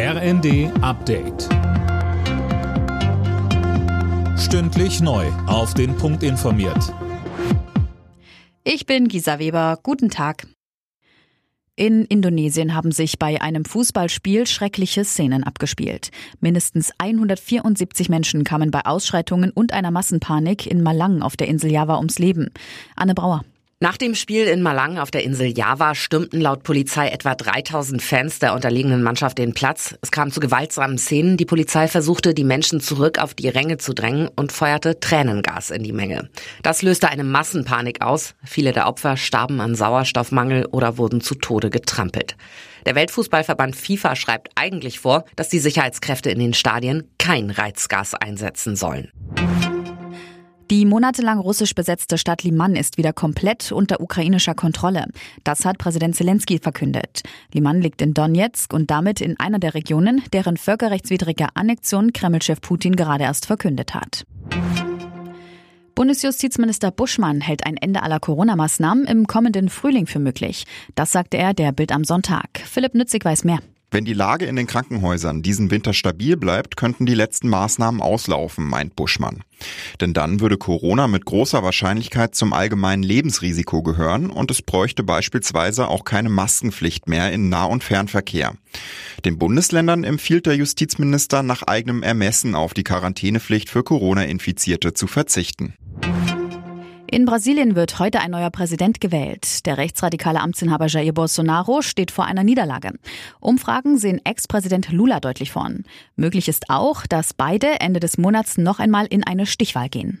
RND Update. Stündlich neu. Auf den Punkt informiert. Ich bin Gisa Weber. Guten Tag. In Indonesien haben sich bei einem Fußballspiel schreckliche Szenen abgespielt. Mindestens 174 Menschen kamen bei Ausschreitungen und einer Massenpanik in Malang auf der Insel Java ums Leben. Anne Brauer. Nach dem Spiel in Malang auf der Insel Java stürmten laut Polizei etwa 3000 Fans der unterlegenen Mannschaft den Platz. Es kam zu gewaltsamen Szenen. Die Polizei versuchte, die Menschen zurück auf die Ränge zu drängen und feuerte Tränengas in die Menge. Das löste eine Massenpanik aus. Viele der Opfer starben an Sauerstoffmangel oder wurden zu Tode getrampelt. Der Weltfußballverband FIFA schreibt eigentlich vor, dass die Sicherheitskräfte in den Stadien kein Reizgas einsetzen sollen. Die monatelang russisch besetzte Stadt Liman ist wieder komplett unter ukrainischer Kontrolle. Das hat Präsident Zelensky verkündet. Liman liegt in Donetsk und damit in einer der Regionen, deren völkerrechtswidrige Annexion Kremlchef Putin gerade erst verkündet hat. Bundesjustizminister Buschmann hält ein Ende aller Corona-Maßnahmen im kommenden Frühling für möglich. Das sagte er der Bild am Sonntag. Philipp Nützig weiß mehr. Wenn die Lage in den Krankenhäusern diesen Winter stabil bleibt, könnten die letzten Maßnahmen auslaufen, meint Buschmann. Denn dann würde Corona mit großer Wahrscheinlichkeit zum allgemeinen Lebensrisiko gehören und es bräuchte beispielsweise auch keine Maskenpflicht mehr in Nah- und Fernverkehr. Den Bundesländern empfiehlt der Justizminister nach eigenem Ermessen auf die Quarantänepflicht für Corona-Infizierte zu verzichten. In Brasilien wird heute ein neuer Präsident gewählt. Der rechtsradikale Amtsinhaber Jair Bolsonaro steht vor einer Niederlage. Umfragen sehen Ex-Präsident Lula deutlich vorn. Möglich ist auch, dass beide Ende des Monats noch einmal in eine Stichwahl gehen.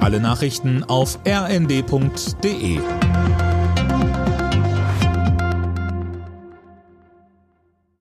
Alle Nachrichten auf rnd.de